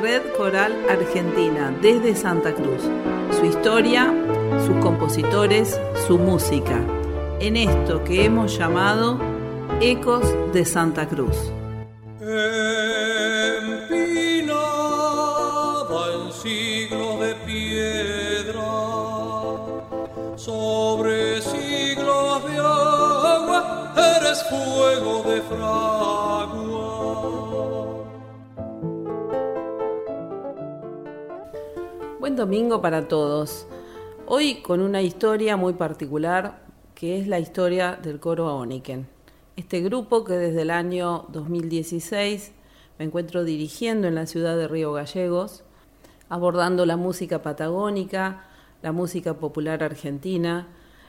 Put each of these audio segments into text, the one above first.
Red Coral Argentina desde Santa Cruz. Su historia, sus compositores, su música. En esto que hemos llamado Ecos de Santa Cruz. Empinada en siglos de piedra, sobre siglos de agua, eres fuego de fragua. Buen domingo para todos. Hoy con una historia muy particular que es la historia del coro Aoniken. Este grupo que desde el año 2016 me encuentro dirigiendo en la ciudad de Río Gallegos, abordando la música patagónica, la música popular argentina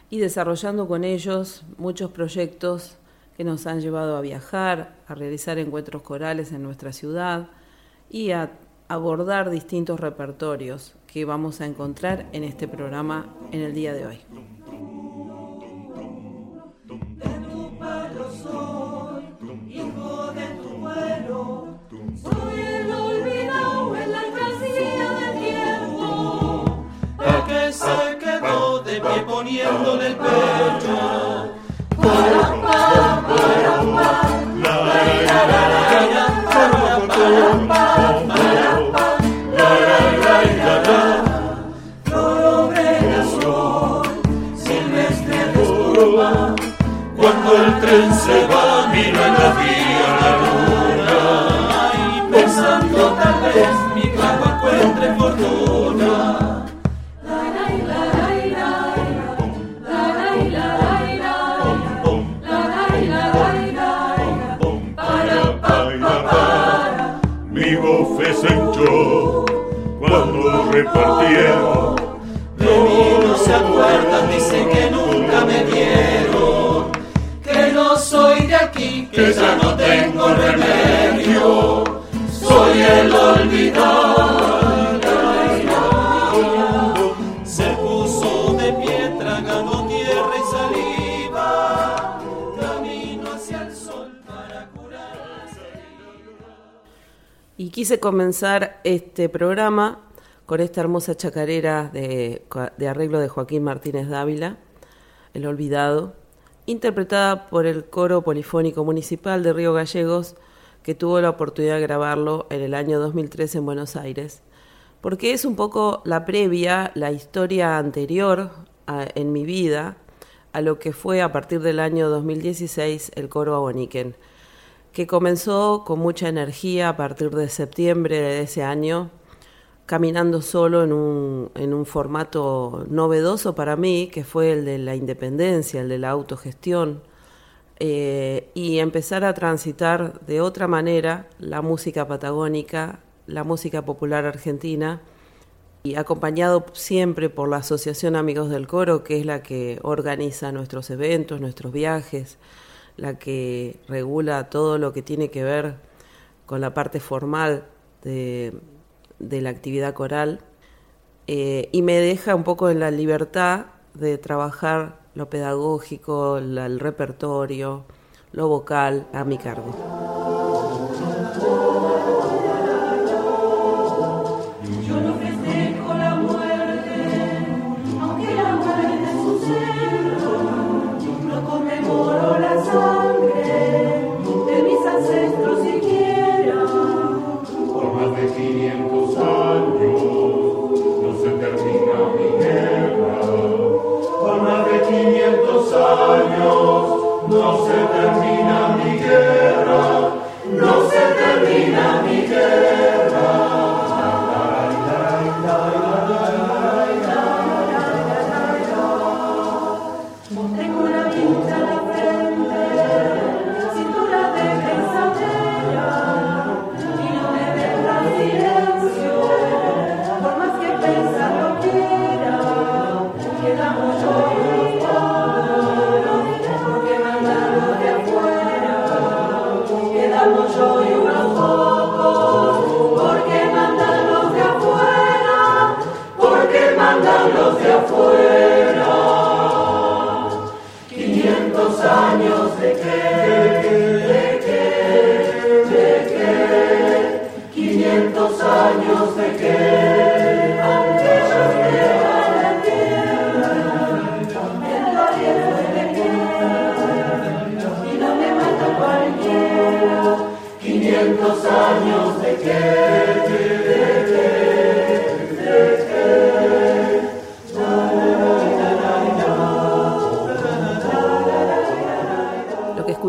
y desarrollando con ellos muchos proyectos que nos han llevado a viajar, a realizar encuentros corales en nuestra ciudad y a abordar distintos repertorios que vamos a encontrar en este programa en el día de hoy. Se quedó de pie poniéndole el pecho. Y quise comenzar este programa con esta hermosa chacarera de, de arreglo de Joaquín Martínez Dávila, El Olvidado, interpretada por el Coro Polifónico Municipal de Río Gallegos, que tuvo la oportunidad de grabarlo en el año 2003 en Buenos Aires, porque es un poco la previa, la historia anterior en mi vida a lo que fue a partir del año 2016 el Coro Aboniquen que comenzó con mucha energía a partir de septiembre de ese año, caminando solo en un, en un formato novedoso para mí, que fue el de la independencia, el de la autogestión, eh, y empezar a transitar de otra manera la música patagónica, la música popular argentina, y acompañado siempre por la Asociación Amigos del Coro, que es la que organiza nuestros eventos, nuestros viajes, la que regula todo lo que tiene que ver con la parte formal de, de la actividad coral, eh, y me deja un poco en la libertad de trabajar lo pedagógico, la- el repertorio, lo vocal a mi cargo.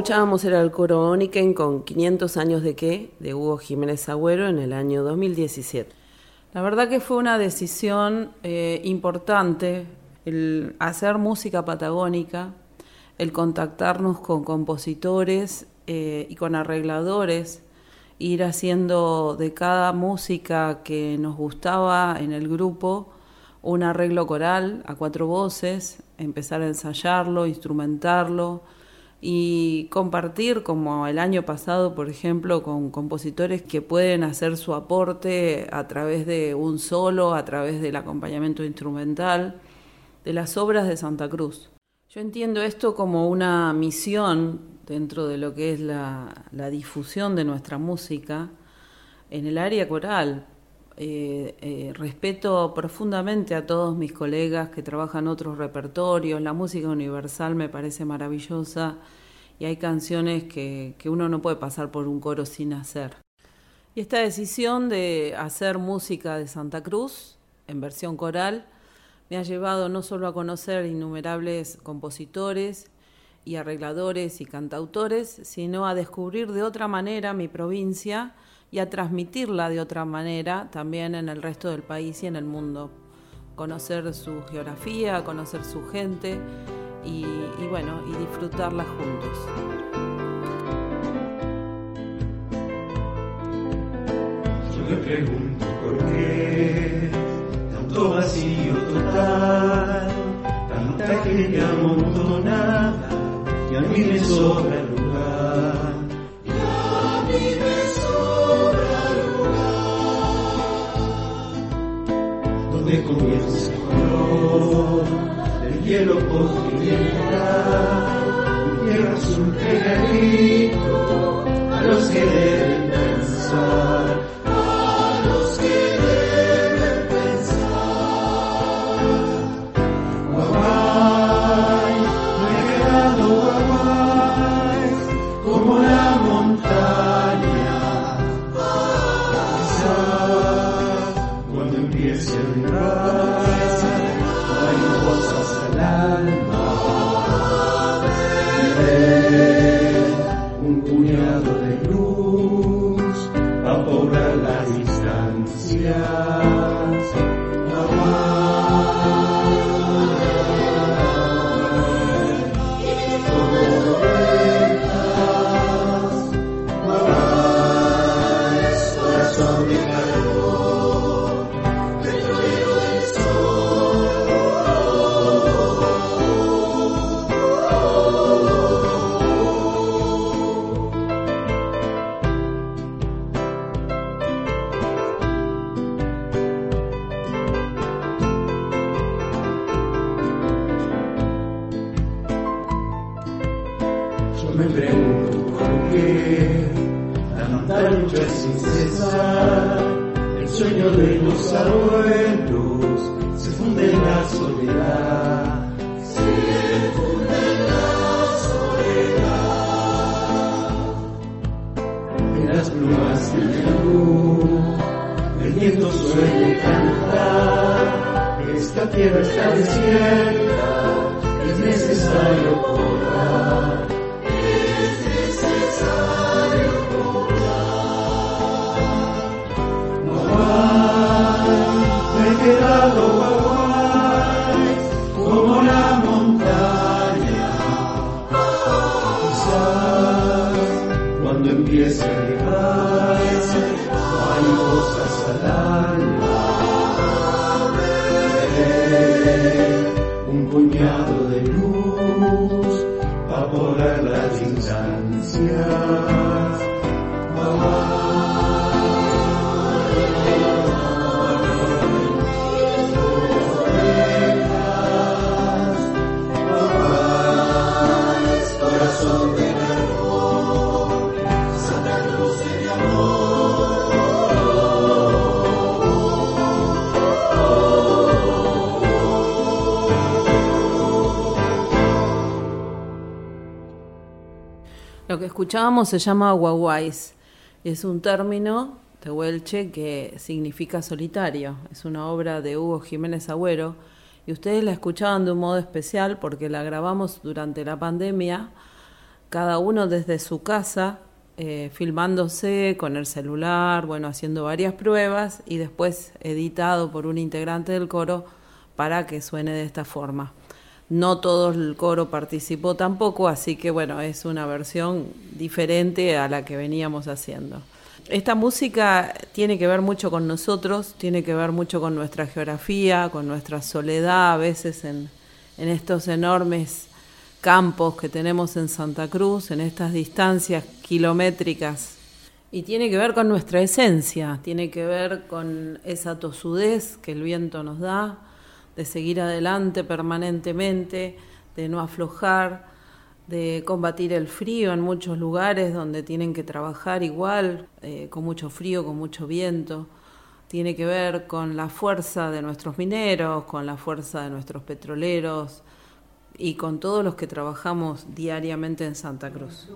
Era el coro Oniken con 500 años de qué, de Hugo Jiménez Agüero en el año 2017. La verdad que fue una decisión eh, importante el hacer música patagónica, el contactarnos con compositores eh, y con arregladores, ir haciendo de cada música que nos gustaba en el grupo un arreglo coral a cuatro voces, empezar a ensayarlo, instrumentarlo y compartir como el año pasado, por ejemplo, con compositores que pueden hacer su aporte a través de un solo, a través del acompañamiento instrumental de las obras de Santa Cruz. Yo entiendo esto como una misión dentro de lo que es la, la difusión de nuestra música en el área coral. Eh, eh, respeto profundamente a todos mis colegas que trabajan otros repertorios, la música universal me parece maravillosa y hay canciones que, que uno no puede pasar por un coro sin hacer. Y esta decisión de hacer música de Santa Cruz en versión coral me ha llevado no solo a conocer innumerables compositores y arregladores y cantautores, sino a descubrir de otra manera mi provincia y a transmitirla de otra manera también en el resto del país y en el mundo. Conocer su geografía, conocer su gente y, bueno, y disfrutarla juntos. Yo me pregunto por qué tanto vacío total, tanta gente amontonada y a mí me sobra Donde comienza el color del hielo continental, llega azul pegadito a los que deben pensar. Corazón distancias. Que escuchábamos se llama Guaguais Es un término Tehuelche que significa solitario. Es una obra de Hugo Jiménez Agüero y ustedes la escuchaban de un modo especial porque la grabamos durante la pandemia, cada uno desde su casa, eh, filmándose con el celular, bueno, haciendo varias pruebas y después editado por un integrante del coro para que suene de esta forma. No todo el coro participó tampoco, así que bueno, es una versión diferente a la que veníamos haciendo. Esta música tiene que ver mucho con nosotros, tiene que ver mucho con nuestra geografía, con nuestra soledad a veces en, en estos enormes campos que tenemos en Santa Cruz, en estas distancias kilométricas. Y tiene que ver con nuestra esencia, tiene que ver con esa tosudez que el viento nos da, de seguir adelante permanentemente, de no aflojar, de combatir el frío en muchos lugares donde tienen que trabajar igual, eh, con mucho frío, con mucho viento. Tiene que ver con la fuerza de nuestros mineros, con la fuerza de nuestros petroleros y con todos los que trabajamos diariamente en Santa Cruz.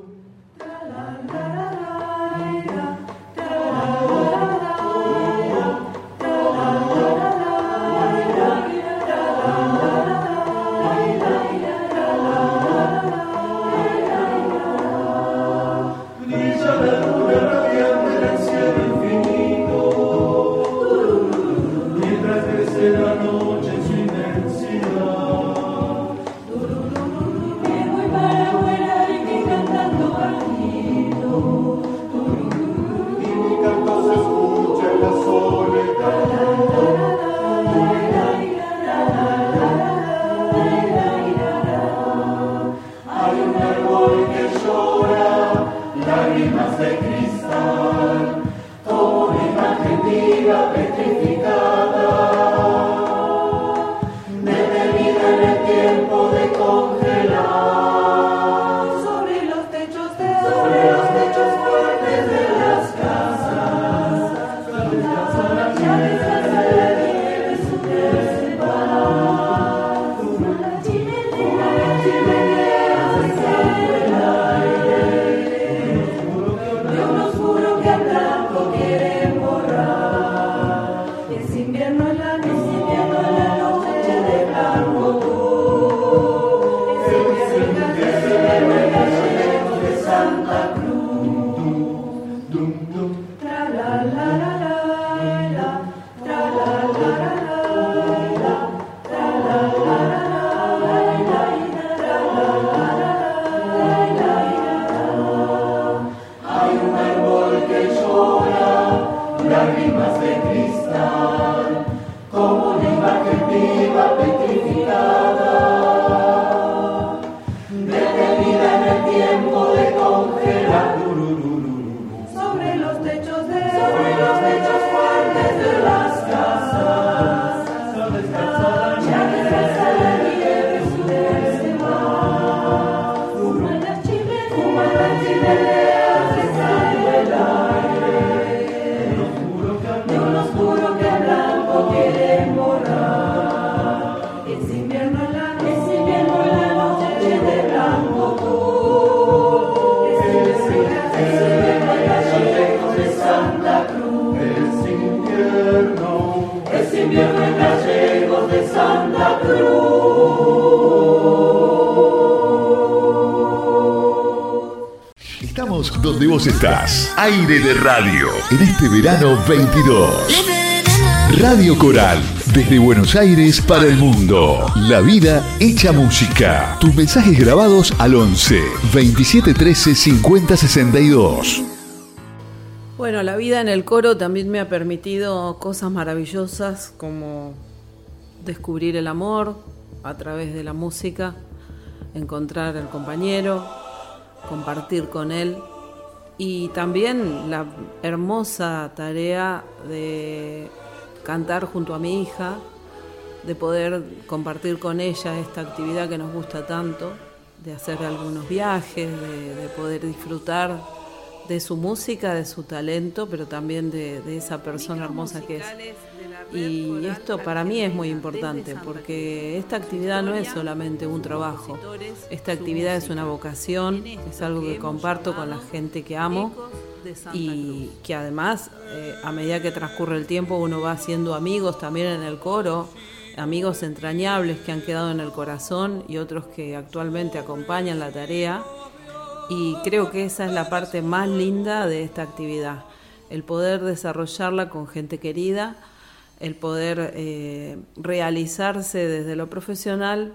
Take. Donde vos estás. Aire de radio en este verano 22. Radio Coral, desde Buenos Aires para el mundo. La vida hecha música. Tus mensajes grabados al 11 27 13 50 62. Bueno, la vida en el coro también me ha permitido cosas maravillosas como descubrir el amor a través de la música, encontrar al compañero, compartir con él y también la hermosa tarea de cantar junto a mi hija, de poder compartir con ella esta actividad que nos gusta tanto, de hacer algunos viajes, de, poder disfrutar de su música, de su talento, pero también de, esa persona hermosa que es. Y esto para mí es muy importante porque esta actividad no es solamente un trabajo, esta actividad es una vocación, es algo que comparto con la gente que amo y que además eh, a medida que transcurre el tiempo uno va haciendo amigos también en el coro, amigos entrañables que han quedado en el corazón y otros que actualmente acompañan la tarea. Y creo que esa es la parte más linda de esta actividad, el poder desarrollarla con gente querida, el poder eh, realizarse desde lo profesional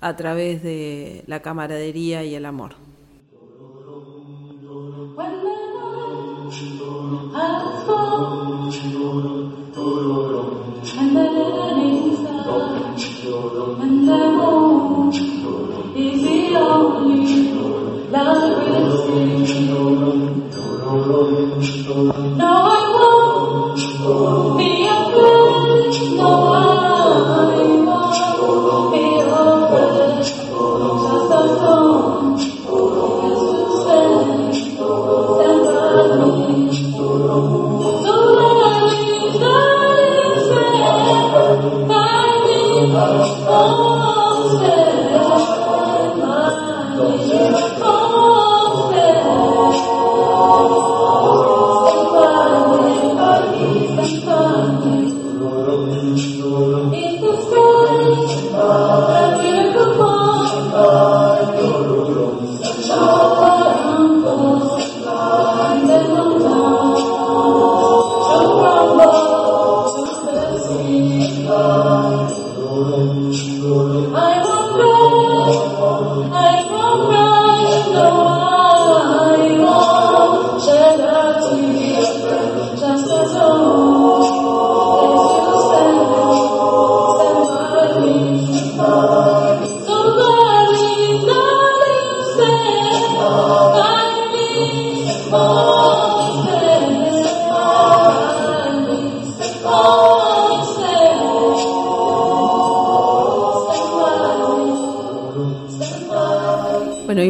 a través de la camaradería y el amor.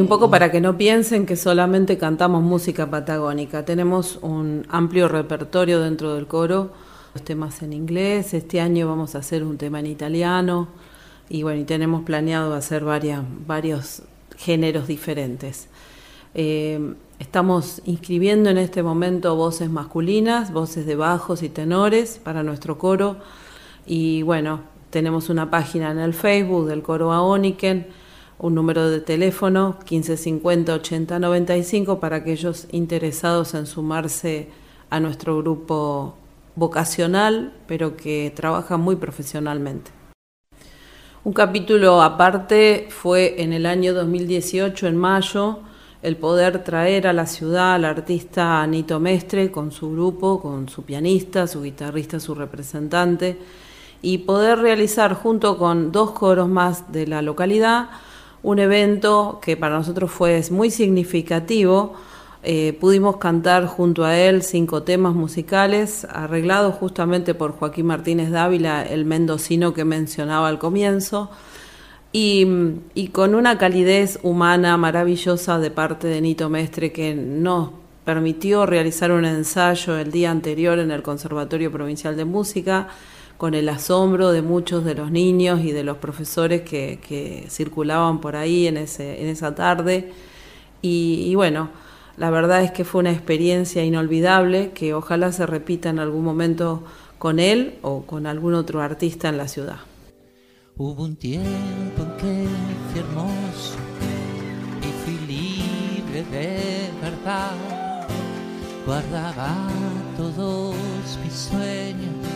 Para que no piensen que solamente cantamos música patagónica. Tenemos un amplio repertorio dentro del coro, los temas en inglés, este año vamos a hacer un tema en italiano y bueno, y tenemos planeado hacer varios géneros diferentes. Eh, estamos inscribiendo en este momento voces masculinas, voces de bajos y tenores para nuestro coro y bueno, tenemos una página en el Facebook del coro Aoniken un número de teléfono 1550 8095 para aquellos interesados en sumarse a nuestro grupo vocacional, pero que trabaja muy profesionalmente. Un capítulo aparte fue en el año 2018, en mayo, el poder traer a la ciudad al artista Anito Mestre con su grupo, con su pianista, su guitarrista, su representante, y poder realizar junto con dos coros más de la localidad un evento que para nosotros fue muy significativo. Eh, pudimos cantar junto a él cinco temas musicales, arreglados justamente por Joaquín Martínez Dávila, el mendocino que mencionaba al comienzo, y, y con una calidez humana maravillosa de parte de Nito Mestre que nos permitió realizar un ensayo el día anterior en el Conservatorio Provincial de Música con el asombro de muchos de los niños y de los profesores que, circulaban por ahí en, ese, en esa tarde. Y, bueno, la verdad es que fue una experiencia inolvidable que ojalá se repita en algún momento con él o con algún otro artista en la ciudad. Hubo un tiempo que fui hermoso y fui libre de verdad. Guardaba todos mis sueños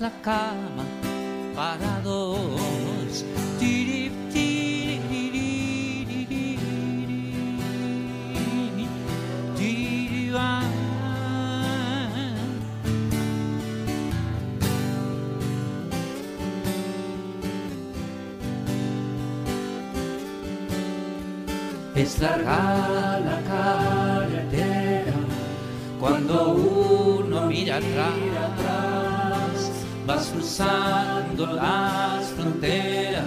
la cama para dos. Es larga la carretera Cuando uno mira atrás, vas cruzando las fronteras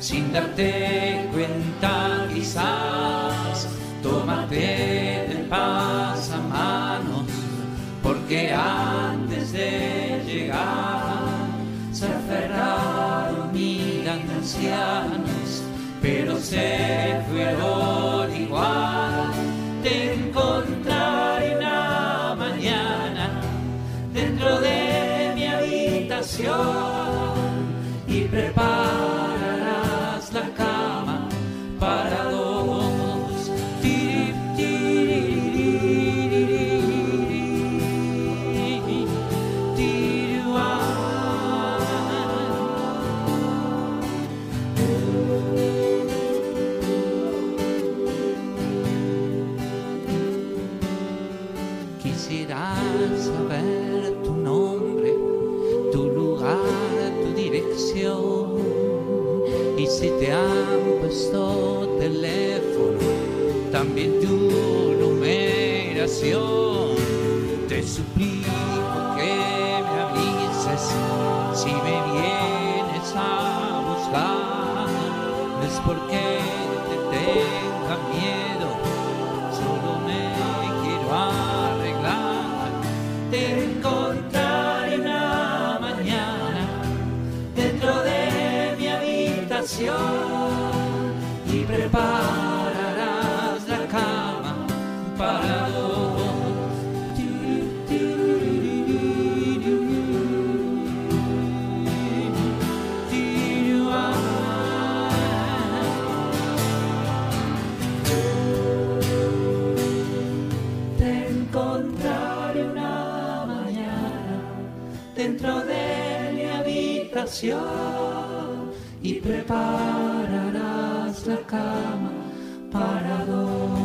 sin darte cuenta quizás. Tómate del pasamanos, porque antes de llegar se aferraron mil ancianos, pero se fueron habitación y prepararás la cama para dos.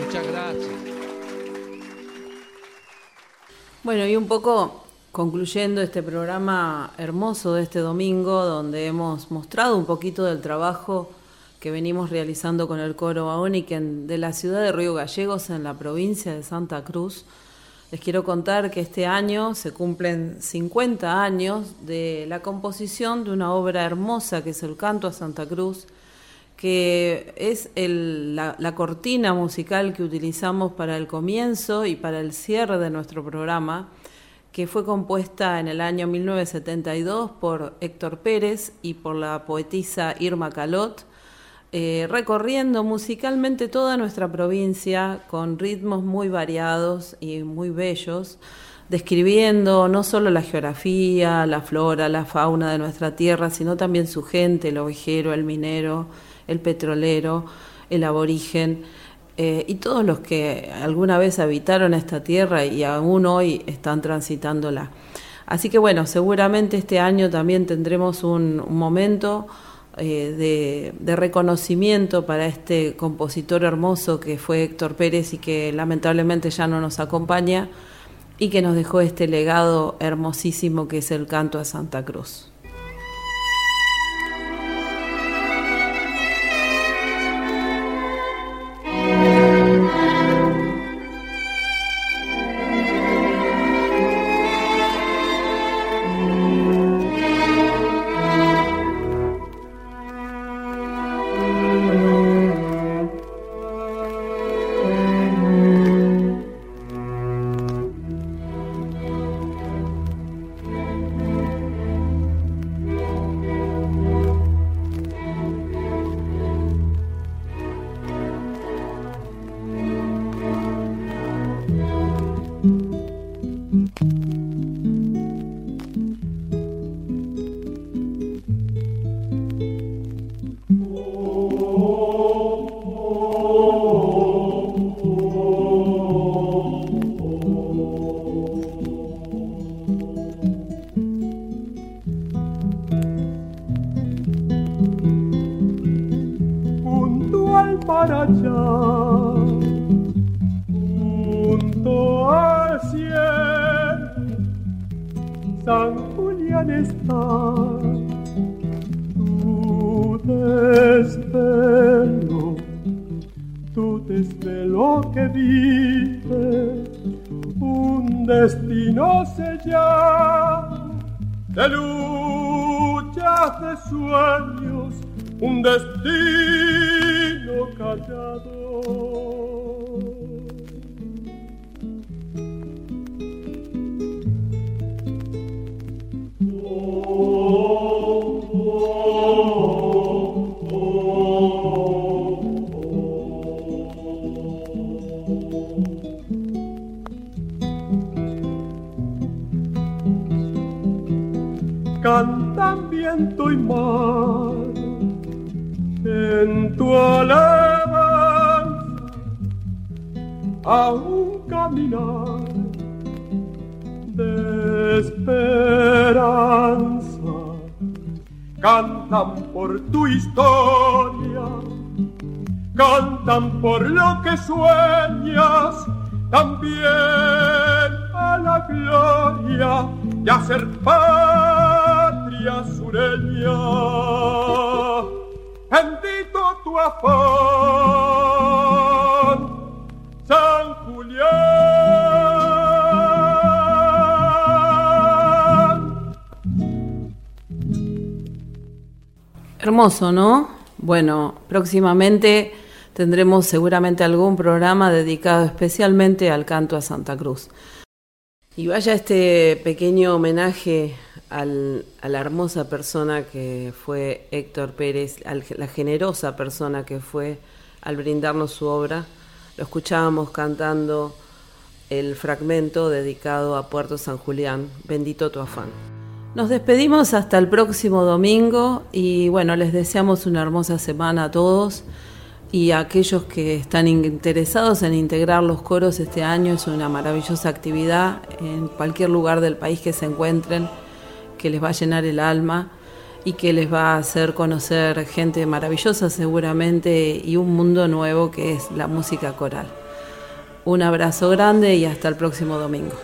Muchas gracias. Bueno, y un poco concluyendo este programa hermoso de este domingo, donde hemos mostrado un poquito del trabajo que venimos realizando con el coro Aoniken de la ciudad de Río Gallegos en la provincia de Santa Cruz. Les quiero contar que este año se cumplen 50 años de la composición de una obra hermosa que es el Canto a Santa Cruz, que es la cortina musical que utilizamos para el comienzo y para el cierre de nuestro programa, que fue compuesta en el año 1972 por Héctor Pérez y por la poetisa Irma Calot, eh, recorriendo musicalmente toda nuestra provincia con ritmos muy variados y muy bellos, describiendo no solo la geografía, la flora, la fauna de nuestra tierra, sino también su gente, el ovejero, el minero, el petrolero, el aborigen eh, y todos los que alguna vez habitaron esta tierra y aún hoy están transitándola. Así que bueno, seguramente este año también tendremos un, momento eh, de reconocimiento para este compositor hermoso que fue Héctor Pérez y que lamentablemente ya no nos acompaña y que nos dejó este legado hermosísimo que es el canto a Santa Cruz. Viento y mar en tu alabanza a un caminar de esperanza. Cantan por tu historia cantan por lo que sueñas también a la gloria de hacer sureña. Bendito tu afán, San Julián. Hermoso, ¿no? Bueno, próximamente tendremos seguramente algún programa dedicado especialmente al canto a Santa Cruz. Y vaya este pequeño homenaje al, a la hermosa persona que fue Héctor Pérez, a la generosa persona que fue al brindarnos su obra. Lo escuchábamos cantando el fragmento dedicado a Puerto San Julián, Bendito tu afán. Nos despedimos hasta el próximo domingo y bueno, les deseamos una hermosa semana a todos y aquellos que están interesados en integrar los coros este año es una maravillosa actividad en cualquier lugar del país que se encuentren, que les va a llenar el alma y que les va a hacer conocer gente maravillosa seguramente y un mundo nuevo que es la música coral. Un abrazo grande y hasta el próximo domingo.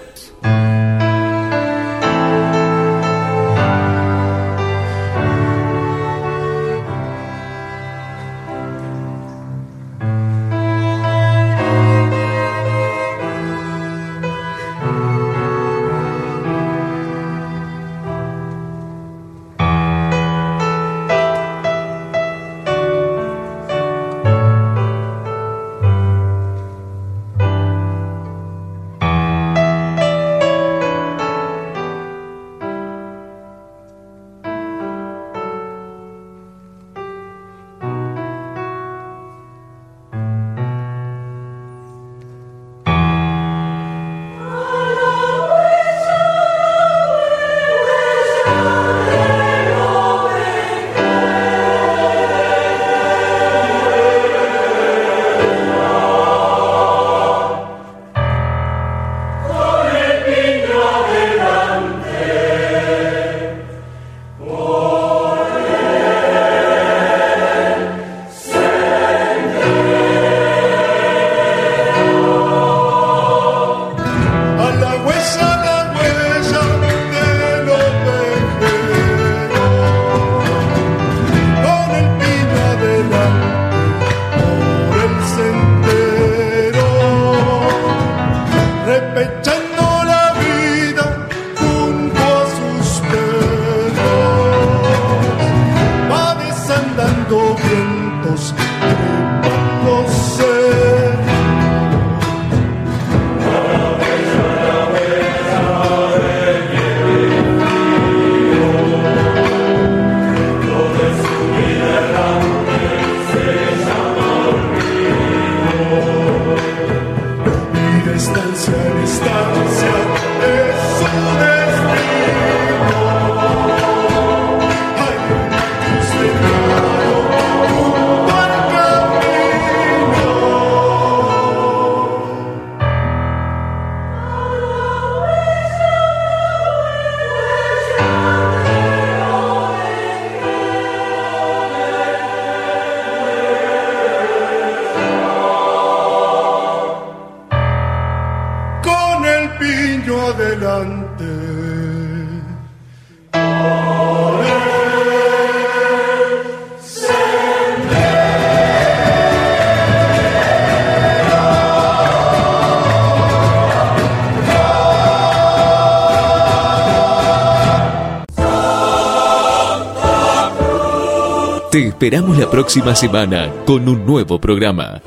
Esperamos la próxima semana con un nuevo programa.